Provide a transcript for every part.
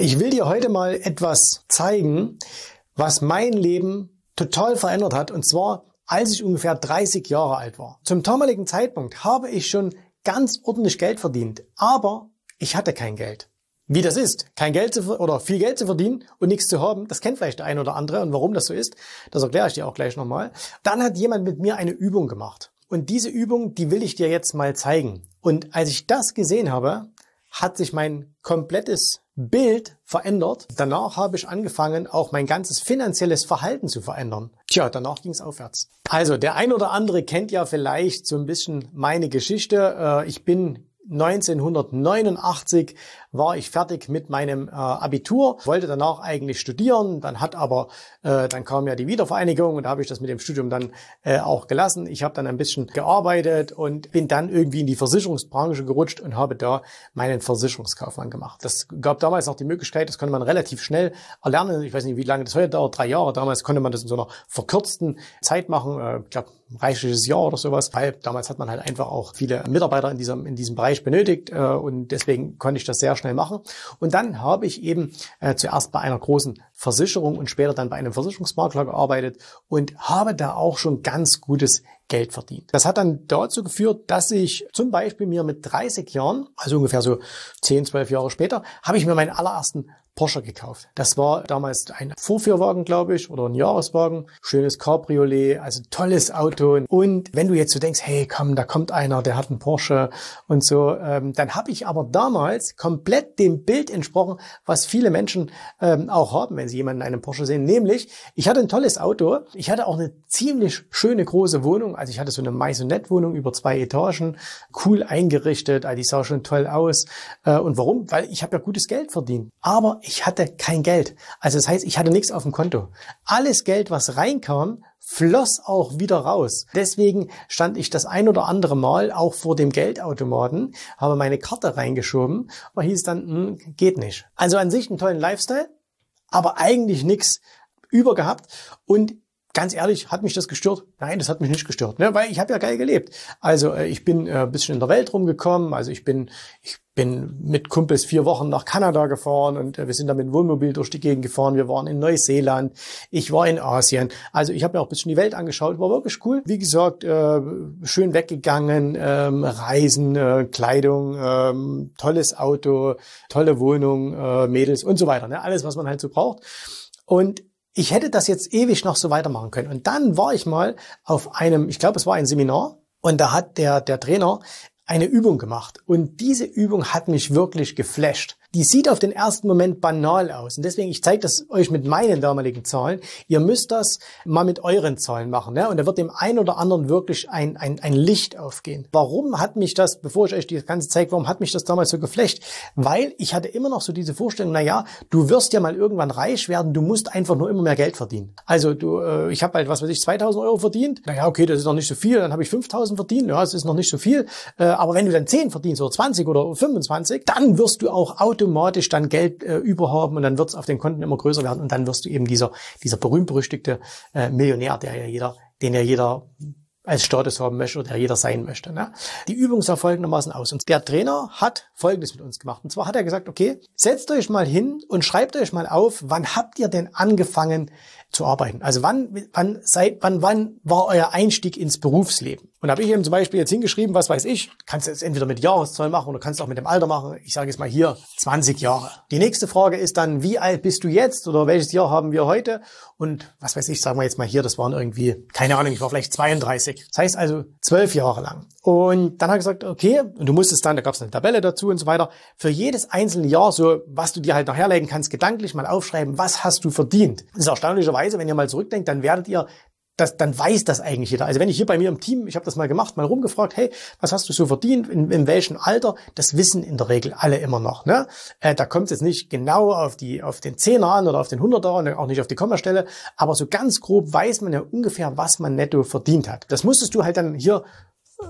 Ich will dir heute mal etwas zeigen, was mein Leben total verändert hat. Und zwar, als ich ungefähr 30 Jahre alt war. Zum damaligen Zeitpunkt habe ich schon ganz ordentlich Geld verdient, aber ich hatte kein Geld. Wie das ist, kein Geld zu, oder viel Geld zu verdienen und nichts zu haben, das kennt vielleicht der ein oder andere. Und warum das so ist, das erkläre ich dir auch gleich nochmal. Dann hat jemand mit mir eine Übung gemacht. Und diese Übung, die will ich dir jetzt mal zeigen. Und als ich das gesehen habe, hat sich mein komplettes Bild verändert. Danach habe ich angefangen, auch mein ganzes finanzielles Verhalten zu verändern. Tja, danach ging es aufwärts. Also, der ein oder andere kennt ja vielleicht so ein bisschen meine Geschichte. Äh, ich bin 1989 war ich fertig mit meinem äh, Abitur, wollte danach eigentlich studieren, dann hat aber, äh, dann kam ja die Wiedervereinigung und da habe ich das mit dem Studium dann äh, auch gelassen. Ich habe dann ein bisschen gearbeitet und bin dann irgendwie in die Versicherungsbranche gerutscht und habe da meinen Versicherungskaufmann gemacht. Das gab damals auch die Möglichkeit, das konnte man relativ schnell erlernen. Ich weiß nicht, wie lange das heute dauert, drei Jahre. Damals konnte man das in so einer verkürzten Zeit machen. Äh, ich glaube, reichliches Jahr oder sowas, weil damals hat man halt einfach auch viele Mitarbeiter in diesem, in diesem Bereich benötigt äh, und deswegen konnte ich das sehr schnell machen. Und dann habe ich eben äh, zuerst bei einer großen Versicherung und später dann bei einem Versicherungsmakler gearbeitet und habe da auch schon ganz gutes Geld verdient. Das hat dann dazu geführt, dass ich zum Beispiel mir mit 30 Jahren, also ungefähr so 10, 12 Jahre später, habe ich mir meinen allerersten Porsche gekauft. Das war damals ein Vorführwagen, glaube ich, oder ein Jahreswagen. Schönes Cabriolet, also tolles Auto. Und wenn du jetzt so denkst, hey, komm, da kommt einer, der hat einen Porsche und so, ähm, dann habe ich aber damals komplett dem Bild entsprochen, was viele Menschen ähm, auch haben, wenn sie jemanden in einem Porsche sehen. Nämlich, ich hatte ein tolles Auto. Ich hatte auch eine ziemlich schöne große Wohnung. Also ich hatte so eine Maisonette-Wohnung über zwei Etagen, cool eingerichtet. Also die sah schon toll aus. Äh, und warum? Weil ich habe ja gutes Geld verdient. Aber ich hatte kein Geld. Also das heißt, ich hatte nichts auf dem Konto. Alles Geld, was reinkam, floss auch wieder raus. Deswegen stand ich das ein oder andere Mal auch vor dem Geldautomaten, habe meine Karte reingeschoben und hieß dann, hm, geht nicht. Also an sich einen tollen Lifestyle, aber eigentlich nichts über gehabt. Und ganz ehrlich, hat mich das gestört? Nein, das hat mich nicht gestört, ne? weil ich habe ja geil gelebt. Also äh, ich bin äh, bisschen in der Welt rumgekommen, also ich bin, ich bin mit Kumpels vier Wochen nach Kanada gefahren und äh, wir sind da mit dem Wohnmobil durch die Gegend gefahren. Wir waren in Neuseeland, ich war in Asien. Also ich habe mir auch bisschen die Welt angeschaut, war wirklich cool. Wie gesagt, äh, schön weggegangen, ähm, Reisen, äh, Kleidung, ähm, tolles Auto, tolle Wohnung, äh, Mädels und so weiter. Ne? Alles, was man halt so braucht. Und ich hätte das jetzt ewig noch so weitermachen können. Und dann war ich mal auf einem, ich glaube, es war ein Seminar, und da hat der, der Trainer eine Übung gemacht. Und diese Übung hat mich wirklich geflasht. Die sieht auf den ersten Moment banal aus. Und deswegen, ich zeige das euch mit meinen damaligen Zahlen. Ihr müsst das mal mit euren Zahlen machen. Ne? Und da wird dem einen oder anderen wirklich ein, ein, ein Licht aufgehen. Warum hat mich das, bevor ich euch die ganze zeige, warum hat mich das damals so geflecht? Weil ich hatte immer noch so diese Vorstellung, na ja, du wirst ja mal irgendwann reich werden, du musst einfach nur immer mehr Geld verdienen. Also du, äh, ich habe halt, was weiß ich, 2000 Euro verdient. Na ja, okay, das ist noch nicht so viel. Dann habe ich 5000 verdient. Ja, das ist noch nicht so viel. Äh, aber wenn du dann 10 verdienst oder 20 oder 25, dann wirst du auch automatisch automatisch dann Geld äh, überhaben und dann wird es auf den Konten immer größer werden und dann wirst du eben dieser, dieser berühmt-berüchtigte äh, Millionär, der ja jeder, den ja jeder als Status haben möchte oder der jeder sein möchte. Ne? Die Übung sah folgendermaßen aus. Und der Trainer hat Folgendes mit uns gemacht. Und zwar hat er gesagt, okay, setzt euch mal hin und schreibt euch mal auf, wann habt ihr denn angefangen zu arbeiten? Also wann, wann, seit, wann, wann war euer Einstieg ins Berufsleben? Und habe ich eben zum Beispiel jetzt hingeschrieben, was weiß ich, kannst du jetzt entweder mit Jahreszahl machen oder kannst auch mit dem Alter machen. Ich sage jetzt mal hier 20 Jahre. Die nächste Frage ist dann, wie alt bist du jetzt oder welches Jahr haben wir heute? Und was weiß ich, sagen wir jetzt mal hier, das waren irgendwie, keine Ahnung, ich war vielleicht 32. Das heißt also zwölf Jahre lang. Und dann habe ich gesagt, okay, und du musstest dann, da gab es eine Tabelle dazu und so weiter, für jedes einzelne Jahr, so was du dir halt noch herlegen kannst, gedanklich mal aufschreiben, was hast du verdient. Das ist erstaunlicherweise, wenn ihr mal zurückdenkt, dann werdet ihr das, dann weiß das eigentlich jeder. Also wenn ich hier bei mir im Team, ich habe das mal gemacht, mal rumgefragt, hey, was hast du so verdient, in, in welchem Alter, das wissen in der Regel alle immer noch. Ne? Äh, da kommt es jetzt nicht genau auf, die, auf den Zehner an oder auf den Hunderter und auch nicht auf die Kommastelle, aber so ganz grob weiß man ja ungefähr, was man netto verdient hat. Das musstest du halt dann hier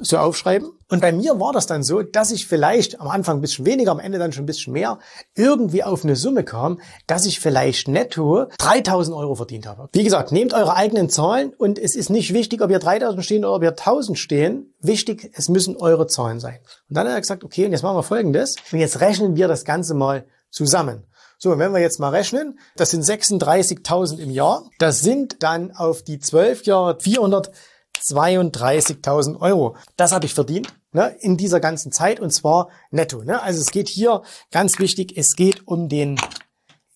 so aufschreiben. Und bei mir war das dann so, dass ich vielleicht am Anfang ein bisschen weniger, am Ende dann schon ein bisschen mehr, irgendwie auf eine Summe kam, dass ich vielleicht netto 3000 Euro verdient habe. Wie gesagt, nehmt eure eigenen Zahlen und es ist nicht wichtig, ob ihr 3000 stehen oder ob ihr 1000 stehen. Wichtig, es müssen eure Zahlen sein. Und dann hat er gesagt, okay, und jetzt machen wir Folgendes. Und jetzt rechnen wir das Ganze mal zusammen. So, wenn wir jetzt mal rechnen, das sind 36.000 im Jahr. Das sind dann auf die 12 Jahre 400 32.000 Euro. Das habe ich verdient ne, in dieser ganzen Zeit und zwar netto. Ne? Also es geht hier, ganz wichtig, es geht um den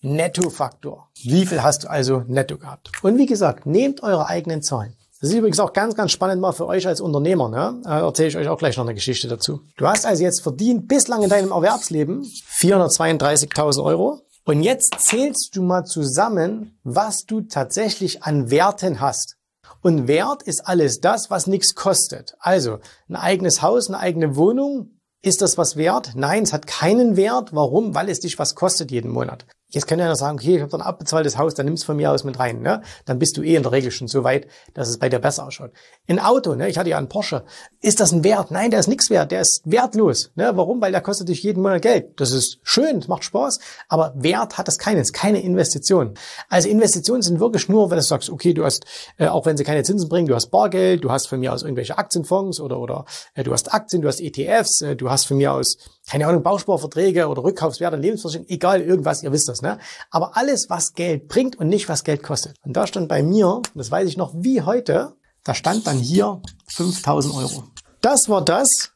Nettofaktor. Wie viel hast du also netto gehabt? Und wie gesagt, nehmt eure eigenen Zahlen. Das ist übrigens auch ganz, ganz spannend mal für euch als Unternehmer. Ne? Da erzähle ich euch auch gleich noch eine Geschichte dazu. Du hast also jetzt verdient bislang in deinem Erwerbsleben 432.000 Euro. Und jetzt zählst du mal zusammen, was du tatsächlich an Werten hast. Und Wert ist alles das, was nichts kostet. Also ein eigenes Haus, eine eigene Wohnung, ist das was wert? Nein, es hat keinen Wert. Warum? Weil es dich was kostet jeden Monat. Jetzt kann ja sagen, okay, ich habe ein abbezahltes Haus, dann nimm's von mir aus mit rein. Ne? Dann bist du eh in der Regel schon so weit, dass es bei dir besser ausschaut. Ein Auto, ne? ich hatte ja einen Porsche. Ist das ein Wert? Nein, der ist nichts wert. Der ist wertlos. Ne? Warum? Weil der kostet dich jeden Monat Geld. Das ist schön, das macht Spaß, aber Wert hat das keines, keine Investition. Also Investitionen sind wirklich nur, wenn du sagst, okay, du hast, äh, auch wenn sie keine Zinsen bringen, du hast Bargeld, du hast von mir aus irgendwelche Aktienfonds oder, oder äh, du hast Aktien, du hast ETFs, äh, du hast von mir aus, keine Ahnung, Bausparverträge oder Rückkaufswerte, Lebensversicherung, egal, irgendwas, ihr wisst das. Ne? Aber alles, was Geld bringt und nicht, was Geld kostet. Und da stand bei mir, das weiß ich noch wie heute, da stand dann hier 5000 Euro. Das war das,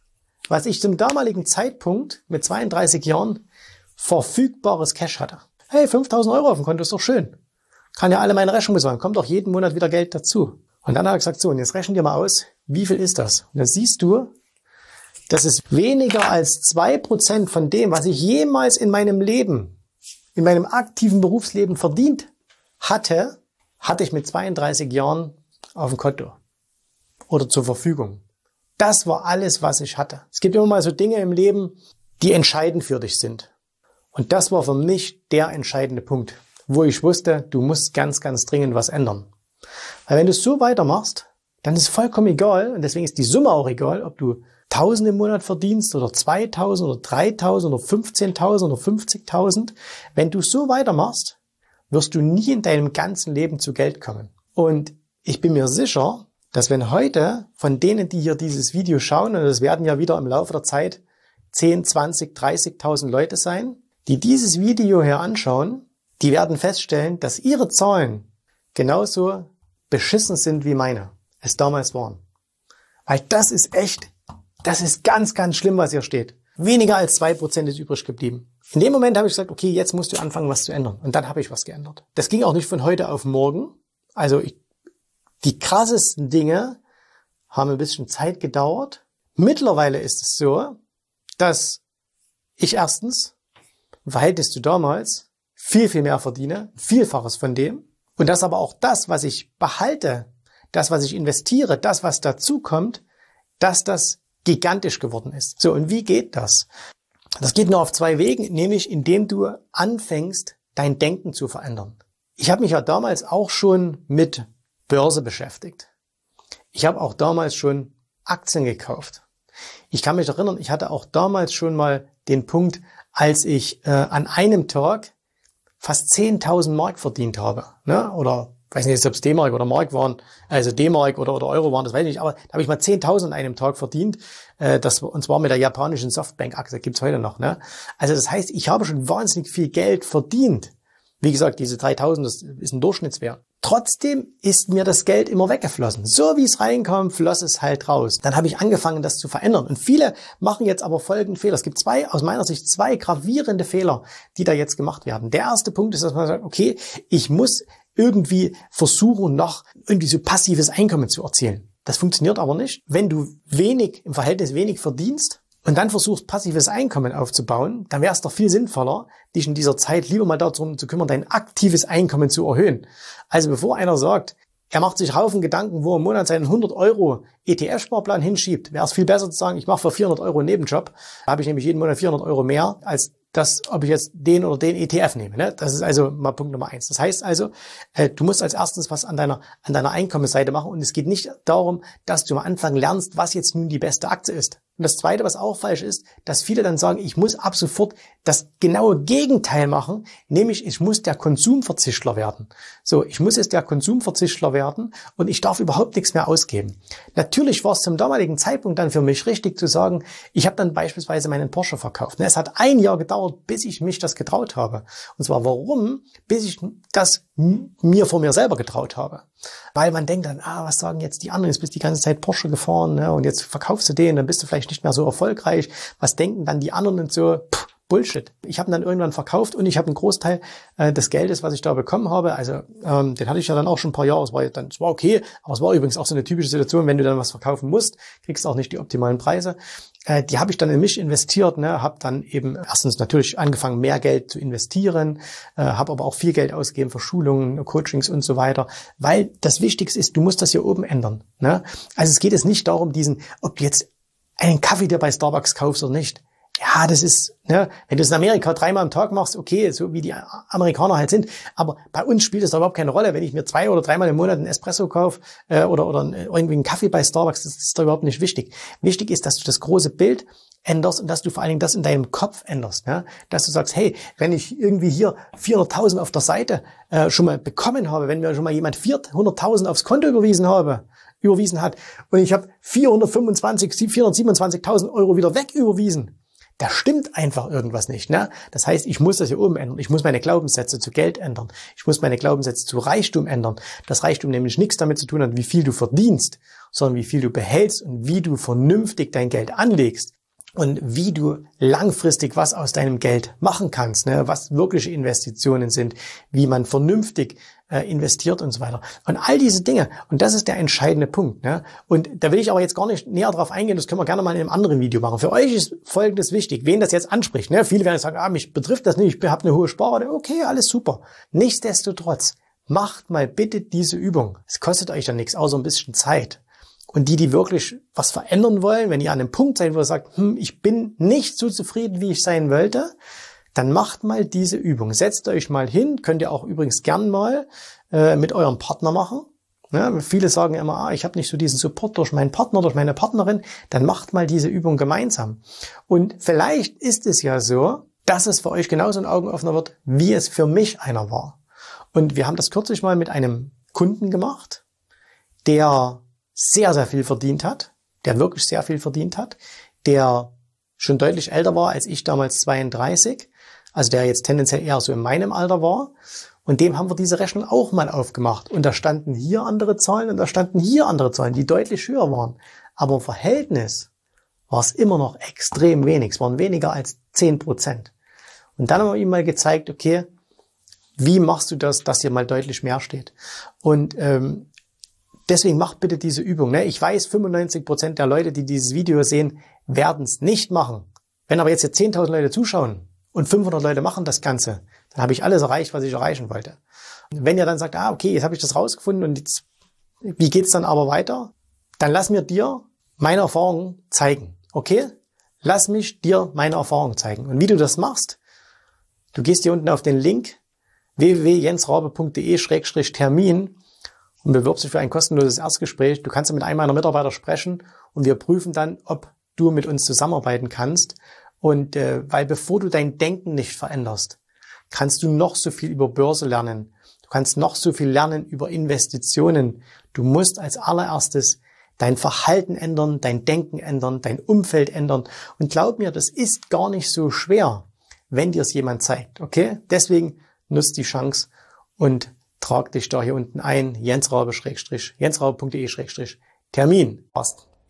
was ich zum damaligen Zeitpunkt mit 32 Jahren verfügbares Cash hatte. Hey, 5000 Euro auf dem Konto ist doch schön. Kann ja alle meine Rechnungen bezahlen. Kommt doch jeden Monat wieder Geld dazu. Und dann hat er gesagt, so, und jetzt rechnen wir mal aus, wie viel ist das? Und dann siehst du, das ist weniger als zwei Prozent von dem, was ich jemals in meinem Leben in meinem aktiven Berufsleben verdient hatte, hatte ich mit 32 Jahren auf dem Konto oder zur Verfügung. Das war alles, was ich hatte. Es gibt immer mal so Dinge im Leben, die entscheidend für dich sind. Und das war für mich der entscheidende Punkt, wo ich wusste, du musst ganz, ganz dringend was ändern. Weil wenn du so weitermachst, dann ist vollkommen egal, und deswegen ist die Summe auch egal, ob du 1000 im Monat verdienst oder 2000 oder 3000 oder 15.000 oder 50.000, wenn du so weitermachst, wirst du nie in deinem ganzen Leben zu Geld kommen. Und ich bin mir sicher, dass wenn heute von denen, die hier dieses Video schauen, und es werden ja wieder im Laufe der Zeit 10, 20, 30.000 Leute sein, die dieses Video hier anschauen, die werden feststellen, dass ihre Zahlen genauso beschissen sind wie meine es damals waren. Weil das ist echt das ist ganz, ganz schlimm, was hier steht. Weniger als zwei Prozent ist übrig geblieben. In dem Moment habe ich gesagt, okay, jetzt musst du anfangen, was zu ändern. Und dann habe ich was geändert. Das ging auch nicht von heute auf morgen. Also ich, die krassesten Dinge haben ein bisschen Zeit gedauert. Mittlerweile ist es so, dass ich erstens im Verhältnis zu damals viel, viel mehr verdiene, vielfaches von dem. Und dass aber auch das, was ich behalte, das, was ich investiere, das, was dazu kommt, dass das gigantisch geworden ist. So, und wie geht das? Das geht nur auf zwei Wegen, nämlich indem du anfängst, dein Denken zu verändern. Ich habe mich ja damals auch schon mit Börse beschäftigt. Ich habe auch damals schon Aktien gekauft. Ich kann mich erinnern, ich hatte auch damals schon mal den Punkt, als ich äh, an einem Tag fast 10.000 Mark verdient habe. Ne? Oder weiß nicht, ob es D-Mark oder Mark waren, also D-Mark oder, oder Euro waren, das weiß ich nicht, aber da habe ich mal 10.000 an einem Tag verdient, äh, das, und zwar mit der japanischen Softbank-Aktie, gibt's heute noch. Ne? Also das heißt, ich habe schon wahnsinnig viel Geld verdient. Wie gesagt, diese 3.000, das ist ein Durchschnittswert. Trotzdem ist mir das Geld immer weggeflossen. So wie es reinkam, floss es halt raus. Dann habe ich angefangen, das zu verändern. Und viele machen jetzt aber folgenden Fehler. Es gibt zwei, aus meiner Sicht, zwei gravierende Fehler, die da jetzt gemacht werden. Der erste Punkt ist, dass man sagt, okay, ich muss irgendwie versuchen, noch irgendwie so passives Einkommen zu erzielen. Das funktioniert aber nicht. Wenn du wenig, im Verhältnis wenig verdienst, und dann versuchst, passives Einkommen aufzubauen, dann wäre es doch viel sinnvoller, dich in dieser Zeit lieber mal darum zu kümmern, dein aktives Einkommen zu erhöhen. Also bevor einer sagt, er macht sich Haufen Gedanken, wo er im Monat seinen 100 Euro ETF-Sparplan hinschiebt, wäre es viel besser zu sagen, ich mache für 400 Euro einen Nebenjob. Da habe ich nämlich jeden Monat 400 Euro mehr, als das, ob ich jetzt den oder den ETF nehme. Ne? Das ist also mal Punkt Nummer eins. Das heißt also, äh, du musst als erstes was an deiner, an deiner Einkommensseite machen und es geht nicht darum, dass du am Anfang lernst, was jetzt nun die beste Aktie ist. Und das Zweite, was auch falsch ist, dass viele dann sagen, ich muss ab sofort das genaue Gegenteil machen, nämlich ich muss der Konsumverzichtler werden. So, ich muss jetzt der Konsumverzichtler werden und ich darf überhaupt nichts mehr ausgeben. Natürlich war es zum damaligen Zeitpunkt dann für mich richtig zu sagen, ich habe dann beispielsweise meinen Porsche verkauft. Es hat ein Jahr gedauert, bis ich mich das getraut habe. Und zwar warum? Bis ich das mir vor mir selber getraut habe. Weil man denkt dann, ah, was sagen jetzt die anderen? Jetzt bist du die ganze Zeit Porsche gefahren ne? und jetzt verkaufst du den, dann bist du vielleicht nicht mehr so erfolgreich. Was denken dann die anderen und so? Pff, Bullshit. Ich habe dann irgendwann verkauft und ich habe einen Großteil äh, des Geldes, was ich da bekommen habe, also ähm, den hatte ich ja dann auch schon ein paar Jahre, es war, dann, es war okay, aber es war übrigens auch so eine typische Situation, wenn du dann was verkaufen musst, kriegst du auch nicht die optimalen Preise. Äh, die habe ich dann in mich investiert, ne, habe dann eben erstens natürlich angefangen, mehr Geld zu investieren, äh, habe aber auch viel Geld ausgegeben für Schulungen, Coachings und so weiter, weil das Wichtigste ist, du musst das hier oben ändern. Ne? Also es geht jetzt nicht darum, diesen, ob du jetzt einen Kaffee dir bei Starbucks kaufst oder nicht ja, das ist, ne, wenn du es in Amerika dreimal am Tag machst, okay, so wie die Amerikaner halt sind. Aber bei uns spielt es da überhaupt keine Rolle. Wenn ich mir zwei oder dreimal im Monat einen Espresso kaufe äh, oder, oder irgendwie einen Kaffee bei Starbucks, das ist da überhaupt nicht wichtig. Wichtig ist, dass du das große Bild änderst und dass du vor allen Dingen das in deinem Kopf änderst. Ne? Dass du sagst, hey, wenn ich irgendwie hier 400.000 auf der Seite äh, schon mal bekommen habe, wenn mir schon mal jemand 400.000 aufs Konto überwiesen habe, überwiesen hat und ich habe 425, 427.000 Euro wieder weg überwiesen, da stimmt einfach irgendwas nicht. Ne? Das heißt, ich muss das hier oben ändern. Ich muss meine Glaubenssätze zu Geld ändern. Ich muss meine Glaubenssätze zu Reichtum ändern. Das Reichtum nämlich nichts damit zu tun hat, wie viel du verdienst, sondern wie viel du behältst und wie du vernünftig dein Geld anlegst und wie du langfristig was aus deinem Geld machen kannst, ne? was wirkliche Investitionen sind, wie man vernünftig investiert und so weiter. Und all diese Dinge. Und das ist der entscheidende Punkt. Ne? Und da will ich aber jetzt gar nicht näher drauf eingehen. Das können wir gerne mal in einem anderen Video machen. Für euch ist Folgendes wichtig, wen das jetzt anspricht. Ne? Viele werden sagen, ah, mich betrifft das nicht, ich habe eine hohe Sparrate. Okay, alles super. Nichtsdestotrotz, macht mal bitte diese Übung. Es kostet euch dann nichts, außer ein bisschen Zeit. Und die, die wirklich was verändern wollen, wenn ihr an einem Punkt seid, wo ihr sagt, hm, ich bin nicht so zufrieden, wie ich sein wollte, dann macht mal diese Übung. Setzt euch mal hin, könnt ihr auch übrigens gern mal äh, mit eurem Partner machen. Ja, viele sagen immer, ah, ich habe nicht so diesen Support durch meinen Partner, durch meine Partnerin. Dann macht mal diese Übung gemeinsam. Und vielleicht ist es ja so, dass es für euch genauso ein Augenöffner wird, wie es für mich einer war. Und wir haben das kürzlich mal mit einem Kunden gemacht, der sehr, sehr viel verdient hat, der wirklich sehr viel verdient hat, der schon deutlich älter war als ich damals 32, also der jetzt tendenziell eher so in meinem Alter war. Und dem haben wir diese Rechnung auch mal aufgemacht. Und da standen hier andere Zahlen und da standen hier andere Zahlen, die deutlich höher waren. Aber im Verhältnis war es immer noch extrem wenig. Es waren weniger als 10 Prozent. Und dann haben wir ihm mal gezeigt, okay, wie machst du das, dass hier mal deutlich mehr steht? Und ähm, Deswegen macht bitte diese Übung. Ne? Ich weiß, 95 Prozent der Leute, die dieses Video sehen, werden es nicht machen. Wenn aber jetzt hier 10.000 Leute zuschauen und 500 Leute machen das Ganze, dann habe ich alles erreicht, was ich erreichen wollte. Und wenn ihr dann sagt, ah, okay, jetzt habe ich das rausgefunden und jetzt, wie geht's dann aber weiter? Dann lass mir dir meine Erfahrungen zeigen. Okay? Lass mich dir meine Erfahrungen zeigen. Und wie du das machst, du gehst hier unten auf den Link www.jensraube.de-termin und bewirbst dich für ein kostenloses Erstgespräch. Du kannst mit einem meiner Mitarbeiter sprechen und wir prüfen dann, ob du mit uns zusammenarbeiten kannst. Und äh, weil bevor du dein Denken nicht veränderst, kannst du noch so viel über Börse lernen. Du kannst noch so viel lernen über Investitionen. Du musst als allererstes dein Verhalten ändern, dein Denken ändern, dein Umfeld ändern. Und glaub mir, das ist gar nicht so schwer, wenn dir es jemand zeigt. Okay? Deswegen nutzt die Chance und trag dich da hier unten ein, jensraube-jensraube.de-termin.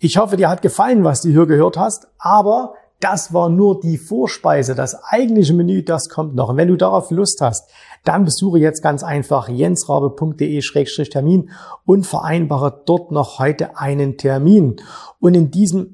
Ich hoffe, dir hat gefallen, was du hier gehört hast, aber das war nur die Vorspeise. Das eigentliche Menü, das kommt noch. Und wenn du darauf Lust hast, dann besuche jetzt ganz einfach jensrabe.de-termin und vereinbare dort noch heute einen Termin. Und in diesem